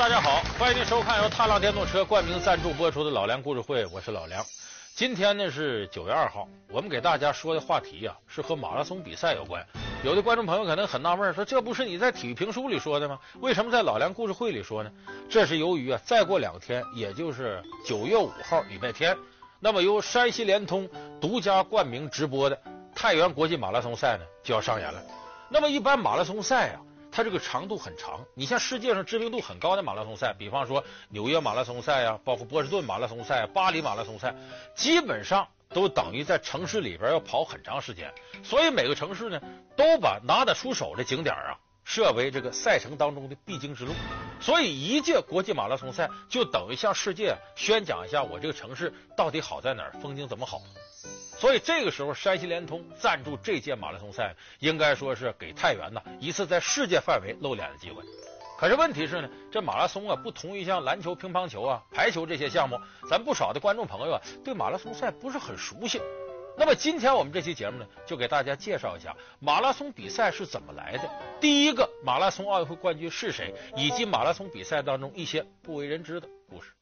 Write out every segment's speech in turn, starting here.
大家好，欢迎您收看由踏浪电动车冠名赞助播出的《老梁故事会》，我是老梁。今天呢是九月二号，我们给大家说的话题呀、啊、是和马拉松比赛有关。有的观众朋友可能很纳闷，说这不是你在体育评书里说的吗？为什么在《老梁故事会》里说呢？这是由于啊，再过两天，也就是九月五号礼拜天，那么由山西联通独家冠名直播的太原国际马拉松赛呢就要上演了。那么一般马拉松赛啊。它这个长度很长，你像世界上知名度很高的马拉松赛，比方说纽约马拉松赛啊，包括波士顿马拉松赛、巴黎马拉松赛，基本上都等于在城市里边要跑很长时间，所以每个城市呢都把拿得出手的景点啊设为这个赛程当中的必经之路，所以一届国际马拉松赛就等于向世界宣讲一下我这个城市到底好在哪儿，风景怎么好。所以这个时候，山西联通赞助这届马拉松赛，应该说是给太原呐一次在世界范围露脸的机会。可是问题是呢，这马拉松啊，不同于像篮球、乒乓球啊、排球这些项目，咱不少的观众朋友啊，对马拉松赛不是很熟悉。那么今天我们这期节目呢，就给大家介绍一下马拉松比赛是怎么来的，第一个马拉松奥运会冠军是谁，以及马拉松比赛当中一些不为人知的故事。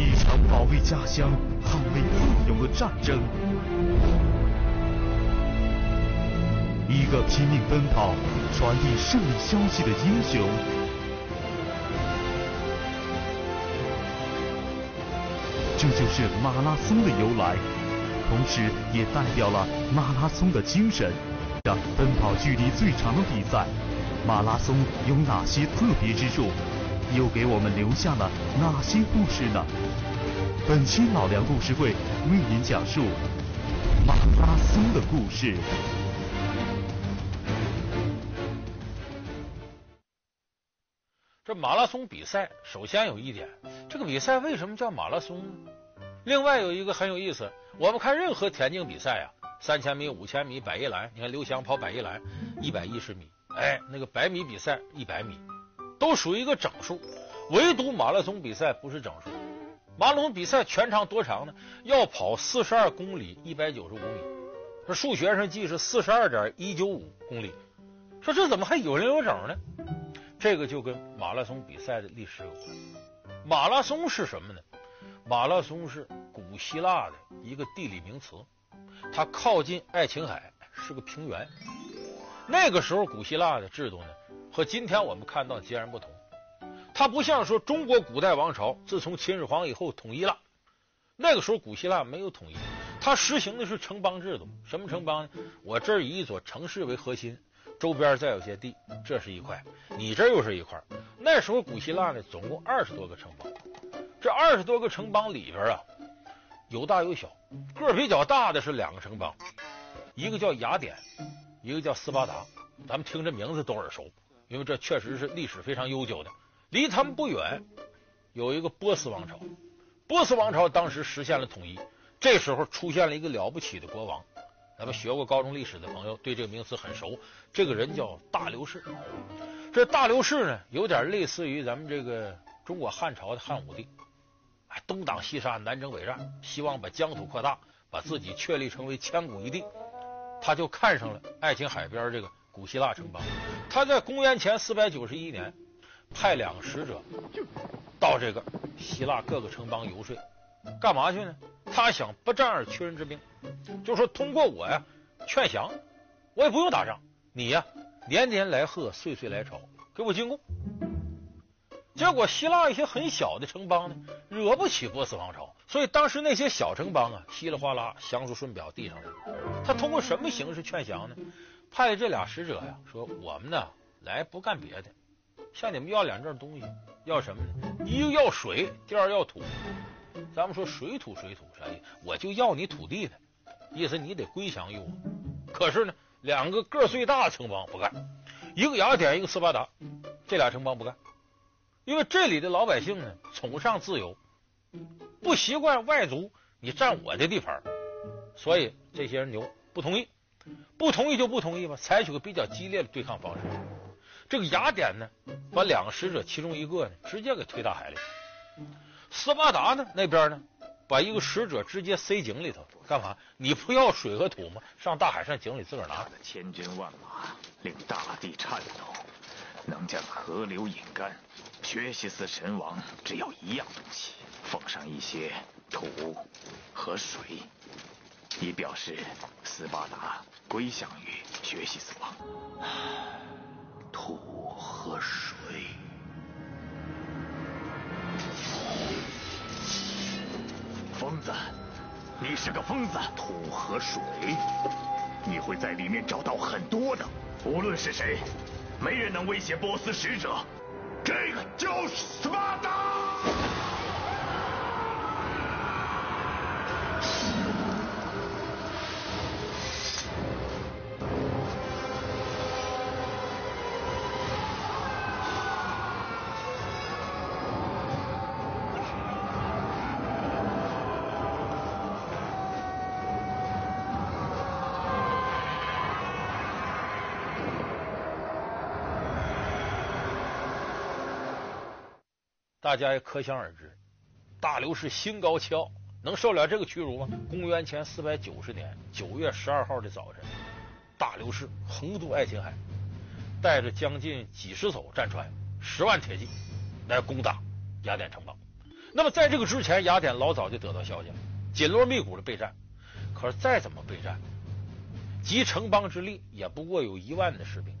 一场保卫家乡、捍卫自由的战争，一个拼命奔跑、传递胜利消息的英雄，这就是马拉松的由来，同时也代表了马拉松的精神。让奔跑距离最长的比赛，马拉松有哪些特别之处？又给我们留下了哪些故事呢？本期老梁故事会为您讲述马拉松的故事。这马拉松比赛，首先有一点，这个比赛为什么叫马拉松呢？另外有一个很有意思，我们看任何田径比赛啊，三千米、五千米、百一栏，你看刘翔跑百一栏，一百一十米，哎，那个百米比赛一百米，都属于一个整数，唯独马拉松比赛不是整数。马拉松比赛全长多长呢？要跑四十二公里一百九十五米，这数学上记是四十二点一九五公里。说这怎么还有零有整呢？这个就跟马拉松比赛的历史有关。马拉松是什么呢？马拉松是古希腊的一个地理名词，它靠近爱琴海，是个平原。那个时候古希腊的制度呢，和今天我们看到截然不同。它不像说中国古代王朝自从秦始皇以后统一了，那个时候古希腊没有统一，它实行的是城邦制度。什么城邦呢？我这儿以一座城市为核心，周边再有些地，这是一块，你这又是一块。那时候古希腊呢，总共二十多个城邦，这二十多个城邦里边啊，有大有小，个比较大的是两个城邦，一个叫雅典，一个叫斯巴达。咱们听这名字都耳熟，因为这确实是历史非常悠久的。离他们不远，有一个波斯王朝。波斯王朝当时实现了统一，这时候出现了一个了不起的国王。咱们学过高中历史的朋友对这个名词很熟，这个人叫大流士。这大流士呢，有点类似于咱们这个中国汉朝的汉武帝，东挡西杀，南征北战，希望把疆土扩大，把自己确立成为千古一帝。他就看上了爱琴海边这个古希腊城邦。他在公元前四百九十一年。派两个使者到这个希腊各个城邦游说，干嘛去呢？他想不战而屈人之兵，就说通过我呀劝降，我也不用打仗，你呀年年来贺，岁岁来朝，给我进贡。结果希腊一些很小的城邦呢，惹不起波斯王朝，所以当时那些小城邦啊，稀里哗啦降书顺表递上来。他通过什么形式劝降呢？派这俩使者呀，说我们呢来不干别的。向你们要两件东西，要什么呢？一个要水，第二要土。咱们说水土水土啥意思？我就要你土地的意思，你得归降于我。可是呢，两个个最大的城邦不干，一个雅典，一个斯巴达，这俩城邦不干，因为这里的老百姓呢崇尚自由，不习惯外族你占我的地盘，所以这些人牛不同意，不同意就不同意吧，采取个比较激烈的对抗方式。这个雅典呢，把两个使者其中一个呢，直接给推大海里。斯巴达呢那边呢，把一个使者直接塞井里头，干嘛？你不要水和土吗？上大海上井里自个儿拿。千军万马令大地颤抖，能将河流引干。薛西斯神王只要一样东西，奉上一些土和水，以表示斯巴达归降于学习死亡。土和水。疯子，你是个疯子！土和水，你会在里面找到很多的。无论是谁，没人能威胁波斯使者。这个就是大家也可想而知，大流士心高气傲，能受了这个屈辱吗？公元前四百九十年九月十二号的早晨，大流士横渡爱琴海，带着将近几十艘战船、十万铁骑来攻打雅典城邦。那么在这个之前，雅典老早就得到消息了，紧锣密鼓的备战。可是再怎么备战，集城邦之力也不过有一万的士兵，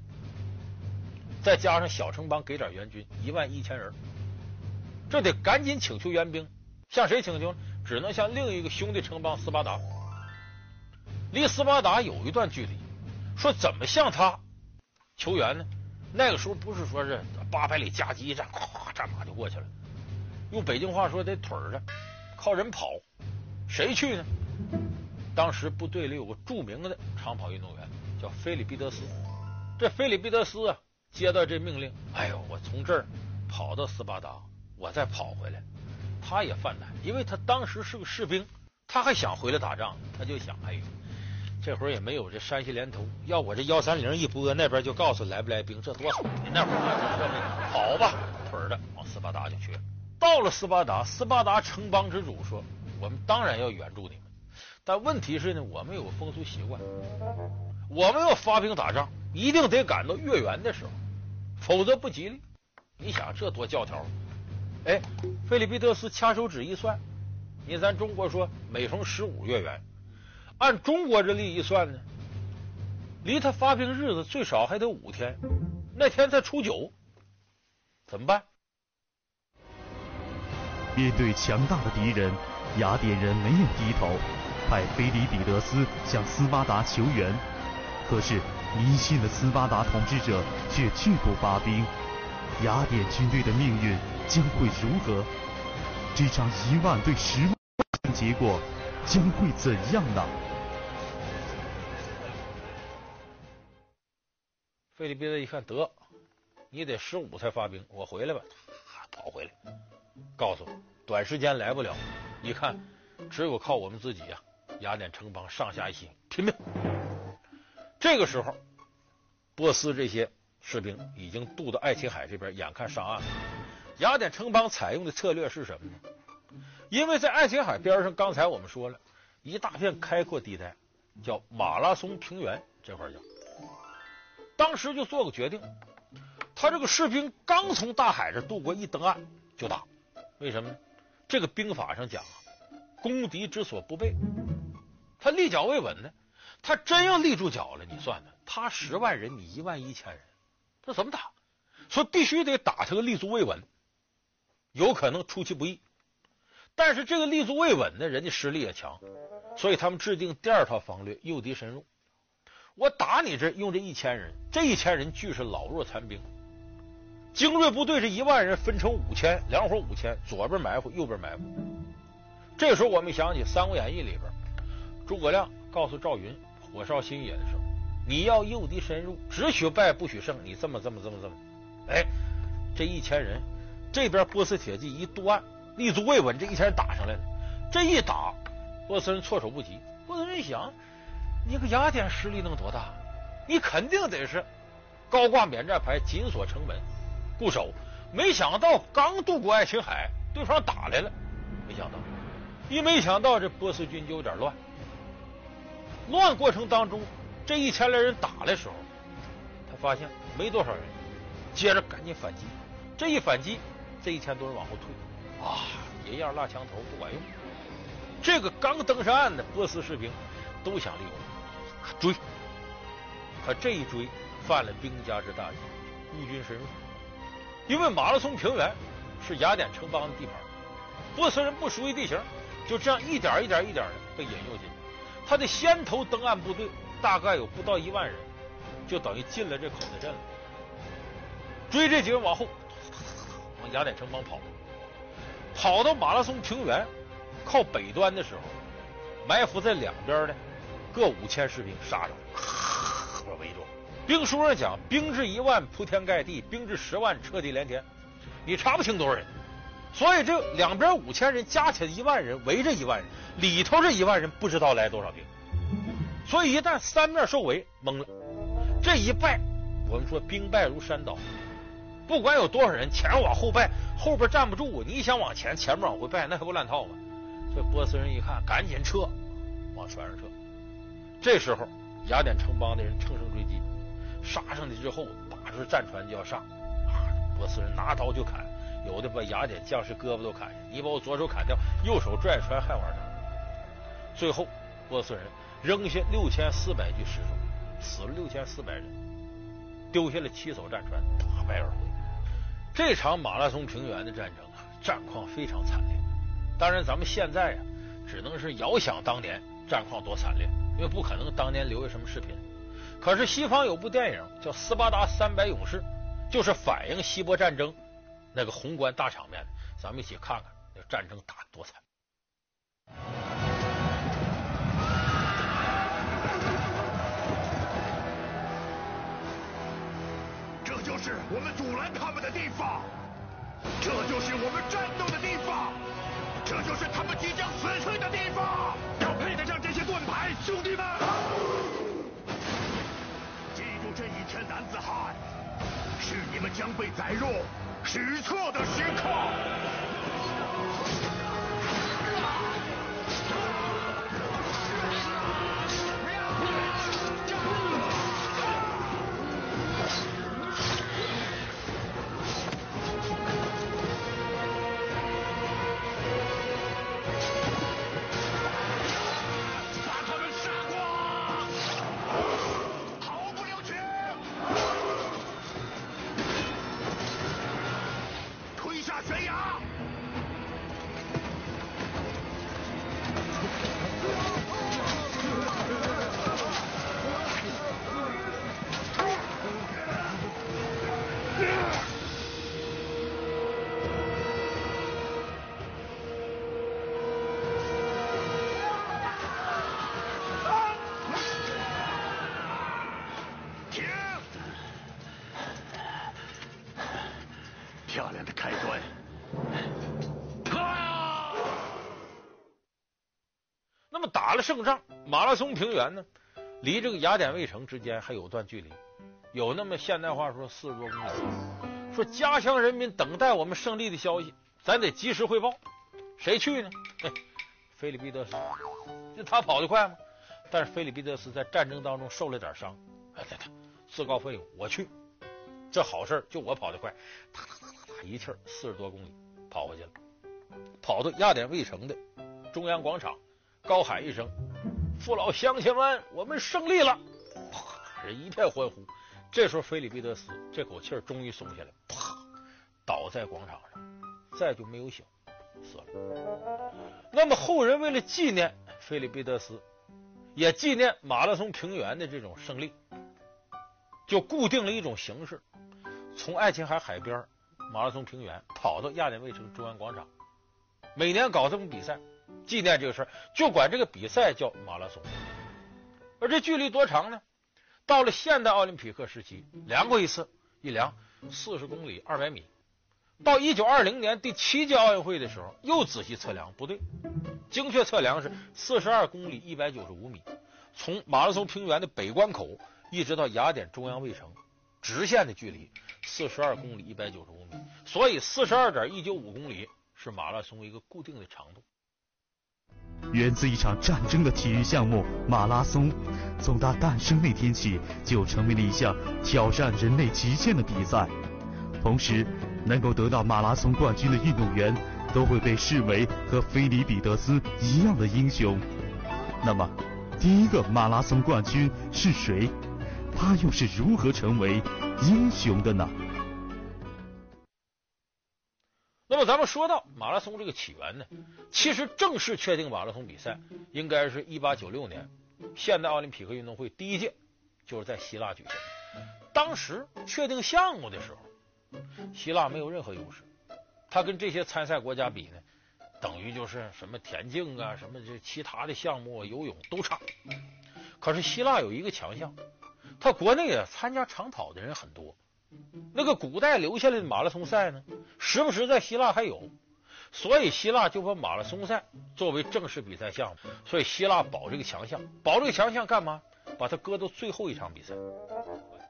再加上小城邦给点援军，一万一千人。这得赶紧请求援兵，向谁请求？只能向另一个兄弟城邦斯巴达。离斯巴达有一段距离，说怎么向他求援呢？那个时候不是说是八百里加急一战，咵战马就过去了。用北京话说得腿儿着，靠人跑。谁去呢？当时部队里有个著名的长跑运动员，叫菲里毕得斯。这菲里毕得斯啊，接到这命令，哎呦，我从这儿跑到斯巴达。我再跑回来，他也犯难，因为他当时是个士兵，他还想回来打仗，他就想，哎呦，这会儿也没有这山西连通，要我这幺三零一拨，那边就告诉来不来兵，这多好！那会儿跑吧，腿儿的往斯巴达就去了。到了斯巴达，斯巴达城邦之主说：“我们当然要援助你们，但问题是呢，我们有个风俗习惯，我们要发兵打仗，一定得赶到月圆的时候，否则不吉利。你想这多教条。”哎，菲里毕得斯掐手指一算，你咱中国说每逢十五月圆，按中国这历一算呢，离他发兵日子最少还得五天，那天才初九，怎么办？面对强大的敌人，雅典人没有低头，派菲里彼得斯向斯巴达求援，可是迷信的斯巴达统治者却拒不发兵，雅典军队的命运。将会如何？这场一万对十万的结果将会怎样呢？菲里毕得一看，得，你得十五才发兵，我回来吧，跑回来，告诉我短时间来不了，你看只有靠我们自己呀、啊！雅典城邦上下一心拼命。这个时候，波斯这些士兵已经渡到爱琴海这边，眼看上岸了。雅典城邦采用的策略是什么呢？因为在爱琴海边上，刚才我们说了一大片开阔地带，叫马拉松平原，这块叫。当时就做个决定，他这个士兵刚从大海这渡过，一登岸就打。为什么呢？这个兵法上讲啊，攻敌之所不备，他立脚未稳呢。他真要立住脚了，你算算，他十万人，你一万一千人，这怎么打？所以必须得打他个立足未稳。有可能出其不意，但是这个立足未稳的人家实力也强，所以他们制定第二套方略，诱敌深入。我打你这用这一千人，这一千人俱是老弱残兵，精锐部队这一万人分成五千，两伙五千，左边埋伏，右边埋伏。这时候我们想起《三国演义》里边，诸葛亮告诉赵云火烧新野的时候，你要诱敌深入，只许败不许胜，你这么这么这么这么，哎，这一千人。这边波斯铁骑一渡岸，立足未稳，这一千人打上来了。这一打，波斯人措手不及。波斯人一想，你个雅典实力能多大？你肯定得是高挂免战牌，紧锁城门，固守。没想到刚渡过爱琴海，对方打来了。没想到一没想到这波斯军就有点乱，乱过程当中，这一千来人打的时候，他发现没多少人，接着赶紧反击。这一反击，这一千多人往后退，啊，一样拉枪头不管用。这个刚登上岸的波斯士兵都想利用追，可这一追犯了兵家之大忌，孤军深入。因为马拉松平原是雅典城邦的地盘，波斯人不熟悉地形，就这样一点一点一点的被引诱进去。他的先头登岸部队大概有不到一万人，就等于进了这口子阵了。追这几个人往后，往雅典城邦跑，跑到马拉松平原靠北端的时候，埋伏在两边的各五千士兵杀上，我围住。兵书上讲，兵至一万铺天盖地，兵至十万彻地连天，你查不清多少人。所以这两边五千人加起来一万人围着一万人，里头这一万人不知道来多少兵。所以一旦三面受围，懵了。这一败，我们说兵败如山倒，不管有多少人，前往后败，后边站不住。你想往前，前面往回败，那还不乱套吗？这波斯人一看，赶紧撤，往船上撤。这时候，雅典城邦的人乘胜追击。杀上去之后，打出战船就要上，波斯人拿刀就砍，有的把雅典将士胳膊都砍下。你把我左手砍掉，右手拽船还往上。最后，波斯人扔下六千四百具尸首，死了六千四百人，丢下了七艘战船，大败而回。这场马拉松平原的战争啊，战况非常惨烈。当然，咱们现在啊，只能是遥想当年战况多惨烈，因为不可能当年留下什么视频。可是西方有部电影叫《斯巴达三百勇士》，就是反映希波战争那个宏观大场面的。咱们一起看看那战争打得多惨。我们阻拦他们的地方，这就是我们战斗的地方，这就是他们即将死去的地方。要配得上这些盾牌，兄弟们！记住这一天，男子汉，是你们将被载入史册的时刻。胜仗，马拉松平原呢，离这个雅典卫城之间还有段距离，有那么现代话说四十多公里。说家乡人民等待我们胜利的消息，咱得及时汇报。谁去呢？菲利庇得斯，就他跑得快吗？但是菲利庇得斯在战争当中受了点伤，哎，他自告奋勇，我去，这好事就我跑得快，哒哒哒哒，一气儿四十多公里跑回去了，跑到雅典卫城的中央广场。高喊一声：“父老乡亲们，我们胜利了！”啪，人一片欢呼。这时候，菲利庇得斯这口气终于松下来，啪，倒在广场上，再就没有醒，死了。那么后人为了纪念菲利庇得斯，也纪念马拉松平原的这种胜利，就固定了一种形式：从爱琴海海边马拉松平原跑到雅典卫城中央广场，每年搞这么比赛。纪念这个事儿，就管这个比赛叫马拉松。而这距离多长呢？到了现代奥林匹克时期，量过一次，一量四十公里二百米。到一九二零年第七届奥运会的时候，又仔细测量，不对，精确测量是四十二公里一百九十五米。从马拉松平原的北关口一直到雅典中央卫城，直线的距离四十二公里一百九十五米。所以四十二点一九五公里是马拉松一个固定的长度。源自一场战争的体育项目马拉松，从它诞生那天起就成为了一项挑战人类极限的比赛。同时，能够得到马拉松冠军的运动员都会被视为和菲里彼得斯一样的英雄。那么，第一个马拉松冠军是谁？他又是如何成为英雄的呢？那么，咱们说到马拉松这个起源呢，其实正式确定马拉松比赛应该是一八九六年现代奥林匹克运动会第一届，就是在希腊举行。当时确定项目的时候。希腊没有任何优势，他跟这些参赛国家比呢，等于就是什么田径啊，什么这其他的项目啊，游泳都差。可是希腊有一个强项，他国内啊参加长跑的人很多，那个古代留下来的马拉松赛呢，时不时在希腊还有，所以希腊就把马拉松赛作为正式比赛项目。所以希腊保这个强项，保这个强项干嘛？把它搁到最后一场比赛，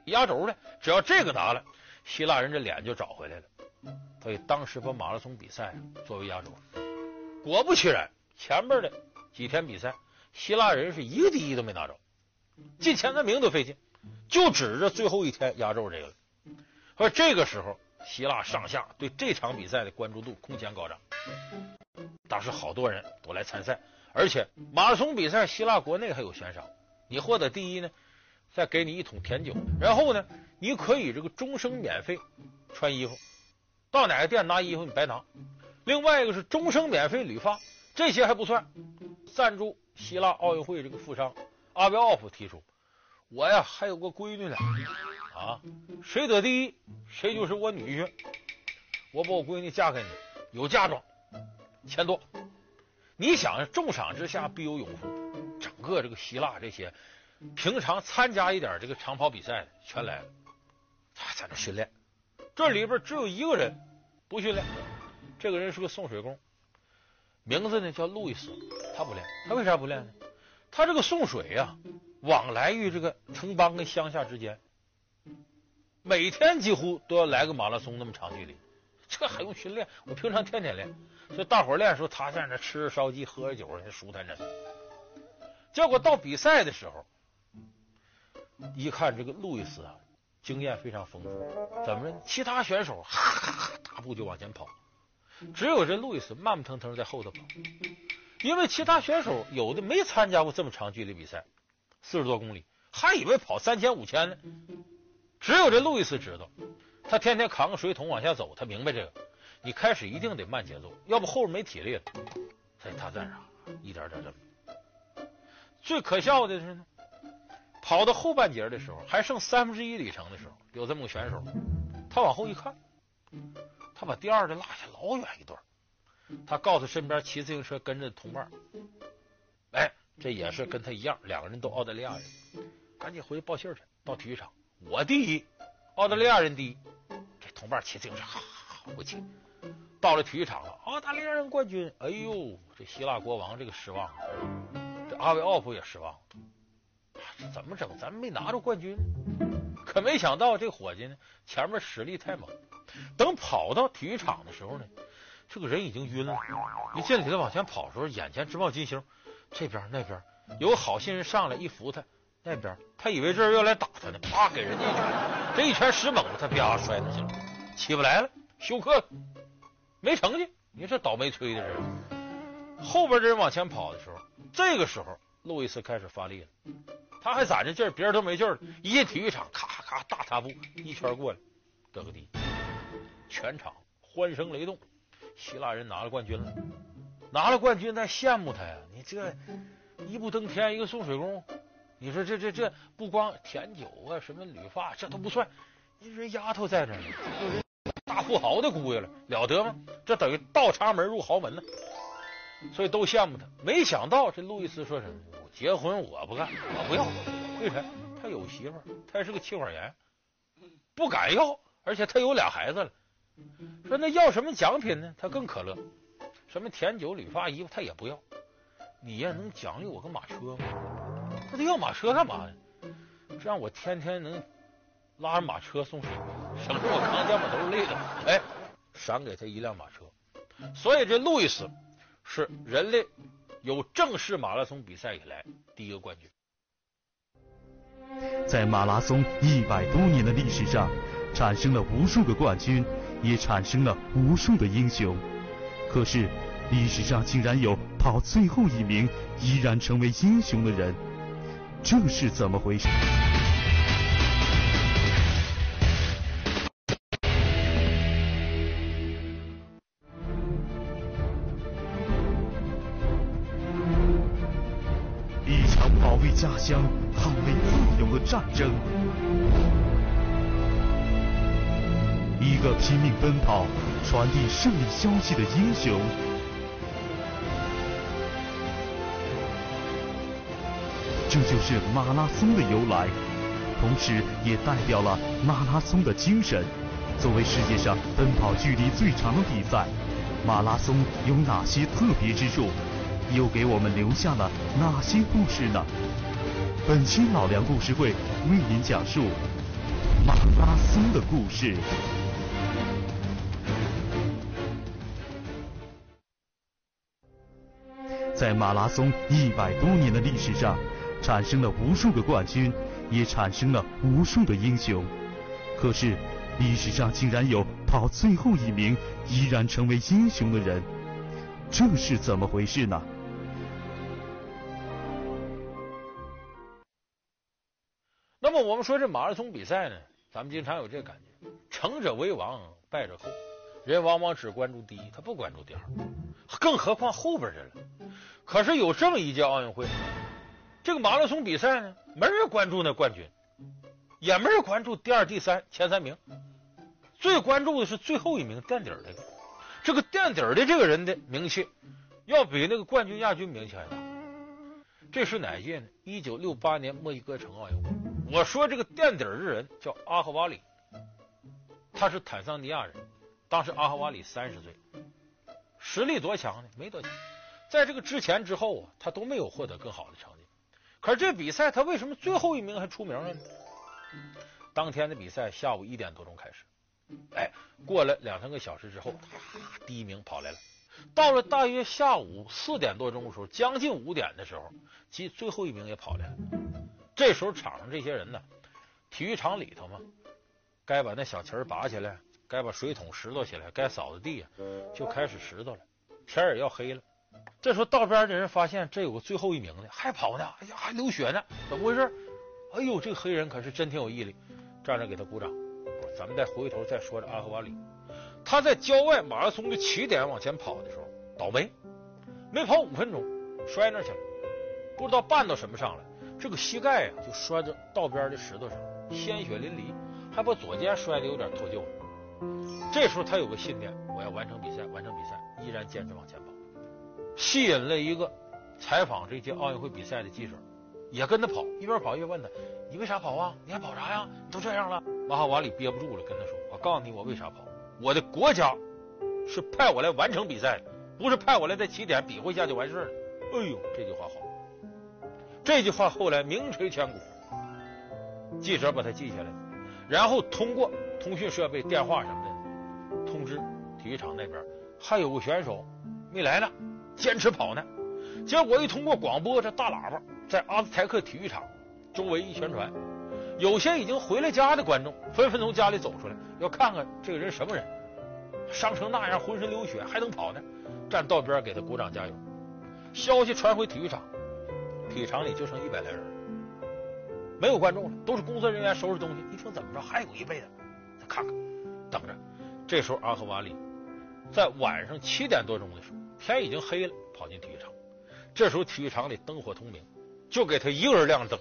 压轴的，只要这个拿了。希腊人这脸就找回来了，所以当时把马拉松比赛作为压轴。果不其然，前面的几天比赛，希腊人是一个第一都没拿着，进前三名都费劲，就指着最后一天压轴这个了。而这个时候，希腊上下对这场比赛的关注度空前高涨，当时好多人都来参赛，而且马拉松比赛希腊国内还有悬赏，你获得第一呢，再给你一桶甜酒，然后呢，你可以这个终生免费穿衣服，到哪个店拿衣服你白拿。另外一个是终生免费理发，这些还不算。赞助希腊奥运会这个富商阿维奥夫提出，我呀还有个闺女呢，啊，谁得第一谁就是我女婿，我把我闺女嫁给你，有嫁妆，钱多。你想重赏之下必有勇夫，整个这个希腊这些。平常参加一点这个长跑比赛的全来了，他在那训练。这里边只有一个人不训练，这个人是个送水工，名字呢叫路易斯。他不练，他为啥不练呢？他这个送水呀，往来于这个城邦跟乡下之间，每天几乎都要来个马拉松那么长距离，这还用训练？我平常天天练，所以大伙练的时候，他在那吃着烧鸡，喝着酒，人舒坦着呢。结果到比赛的时候。一看这个路易斯啊，经验非常丰富，怎么着？其他选手哈哈哈大步就往前跑，只有这路易斯慢慢腾腾在后头跑。因为其他选手有的没参加过这么长距离比赛，四十多公里，还以为跑三千五千呢。只有这路易斯知道，他天天扛个水桶往下走，他明白这个。你开始一定得慢节奏，要不后边没体力了。所以他在那一点点这么。最可笑的是呢。跑到后半截的时候，还剩三分之一里程的时候，有这么个选手，他往后一看，他把第二的落下老远一段。他告诉身边骑自行车跟着同伴：“哎，这也是跟他一样，两个人都澳大利亚人，赶紧回去报信去。到体育场，我第一，澳大利亚人第一。这同伴骑自行车，哈哈，回去。到了体育场了，澳大利亚人冠军。哎呦，这希腊国王这个失望，这阿维奥夫也失望。”这怎么整？咱们没拿着冠军，可没想到这伙计呢，前面实力太猛。等跑到体育场的时候呢，这个人已经晕了。一进里头往前跑的时候，眼前直冒金星。这边那边有好心人上来一扶他，那边他以为这人要来打他呢，啪给人家一拳，这一拳使猛了，他啪摔下去了，起不来了，休克，没成绩。你说这倒霉催的人。后边这人往前跑的时候，这个时候路易斯开始发力了。他还攒着劲儿，别人都没劲儿。一进体育场，咔咔大踏步一圈过来，得个第一，全场欢声雷动。希腊人拿了冠军了，拿了冠军，咱羡慕他呀！你这一步登天，一个送水工，你说这这这不光甜酒啊，什么理发，这都不算。你说丫头在这呢，有人大富豪的姑爷了，了得吗？这等于倒插门入豪门呢。所以都羡慕他。没想到这路易斯说什么？结婚我不干，我不要。为啥？他有媳妇，他是个妻管严，不敢要。而且他有俩孩子了。说那要什么奖品呢？他更可乐。什么甜酒、理发、衣服，他也不要。你呀，能奖励我个马车吗？那他要马车干嘛呢？这样我天天能拉着马车送水，省得我扛肩膀都是累的。哎，赏给他一辆马车。所以这路易斯是人类有正式马拉松比赛以来第一个冠军。在马拉松一百多年的历史上，产生了无数个冠军，也产生了无数的英雄。可是，历史上竟然有跑最后一名依然成为英雄的人，这是怎么回事？一场保卫家乡、捍卫自由的战争，个拼命奔跑、传递胜利消息的英雄。这就是马拉松的由来，同时也代表了马拉松的精神。作为世界上奔跑距离最长的比赛，马拉松有哪些特别之处？又给我们留下了哪些故事呢？本期老梁故事会为您讲述马拉松的故事。在马拉松一百多年的历史上，产生了无数个冠军，也产生了无数的英雄。可是，历史上竟然有跑最后一名依然成为英雄的人，这是怎么回事呢？那么我们说这马拉松比赛呢，咱们经常有这感觉：成者为王，败者寇。人往往只关注第一，他不关注第二，更何况后边的了。可是有这么一届奥运会，这个马拉松比赛呢，没人关注那冠军，也没人关注第二、第三、前三名，最关注的是最后一名垫底的。这个垫底的这个人的名气，要比那个冠军、亚军名气还大。这是哪届呢？一九六八年墨西哥城奥运会。我说这个垫底的人叫阿赫瓦里，他是坦桑尼亚人。当时阿哈瓦里三十岁，实力多强呢？没多强。在这个之前之后啊，他都没有获得更好的成绩。可是这比赛他为什么最后一名还出名了呢？当天的比赛下午一点多钟开始，哎，过了两三个小时之后，第一名跑来了。到了大约下午四点多钟的时候，将近五点的时候，其最后一名也跑来了。这时候场上这些人呢，体育场里头嘛，该把那小旗儿拔起来，该把水桶拾掇起来，该扫的地啊，就开始拾掇了。天也要黑了。这时候道边的人发现这有个最后一名的还跑呢，哎呀，还流血呢，怎么回事？哎呦，这个黑人可是真挺有毅力，站着给他鼓掌。咱们再回头再说这阿赫瓦里，他在郊外马拉松的起点往前跑的时候倒霉，没跑五分钟摔那去了，不知道绊到什么上了。这个膝盖啊，就摔到道边的石头上，鲜血淋漓，还把左肩摔得有点脱臼了。这时候他有个信念，我要完成比赛，完成比赛，依然坚持往前跑，吸引了一个采访这届奥运会比赛的记者，也跟他跑，一边跑一边问他：“你为啥跑啊？你还跑啥呀？你都这样了。”马哈瓦里憋不住了，跟他说：“我告诉你，我为啥跑？我的国家是派我来完成比赛的，不是派我来在起点比划一下就完事了。”哎呦，这句话好。这句话后来名垂千古，记者把它记下来，然后通过通讯设备、电话什么的通知体育场那边还有个选手没来呢，坚持跑呢。结果一通过广播这大喇叭在阿兹台克体育场周围一宣传，有些已经回了家的观众纷纷从家里走出来，要看看这个人什么人，伤成那样，浑身流血还能跑呢，站道边给他鼓掌加油。消息传回体育场。体育场里就剩一百来人，没有观众了，都是工作人员收拾东西。一听怎么着，还有一辈子，看看，等着。这时候阿赫瓦里在晚上七点多钟的时候，天已经黑了，跑进体育场。这时候体育场里灯火通明，就给他一个人亮灯。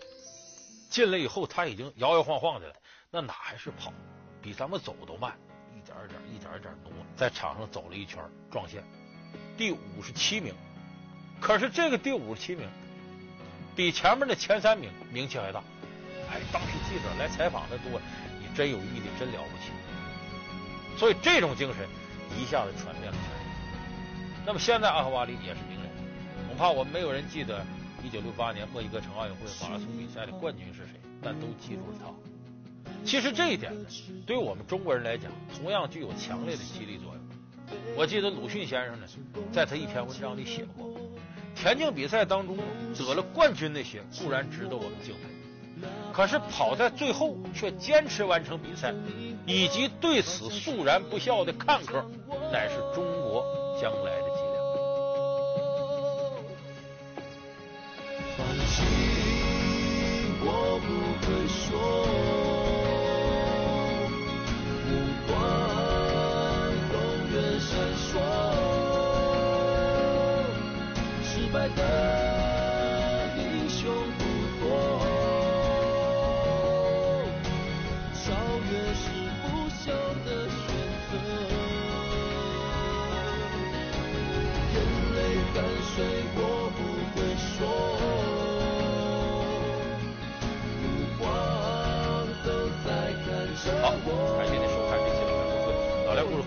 进来以后，他已经摇摇晃晃的了，那哪还是跑？比咱们走都慢，一点一点，一点一点挪，在场上走了一圈，撞线，第五十七名。可是这个第五十七名。比前面的前三名名气还大，哎，当时记者来采访的多，真有毅力，真了不起。所以这种精神一下子传遍了全世界。那么现在阿赫瓦里也是名人，恐怕我们没有人记得一九六八年墨西哥城奥运会马拉松比赛的冠军是谁，但都记住了他。其实这一点呢，对于我们中国人来讲，同样具有强烈的激励作用。我记得鲁迅先生呢，在他一篇文章里写过。田径比赛当中得了冠军那些固然值得我们敬佩，可是跑在最后却坚持完成比赛，以及对此肃然不笑的看客，乃是中国将来的脊梁。放弃，我不会说。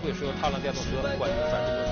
会。老梁故事会是由踏浪电动车冠名赞助。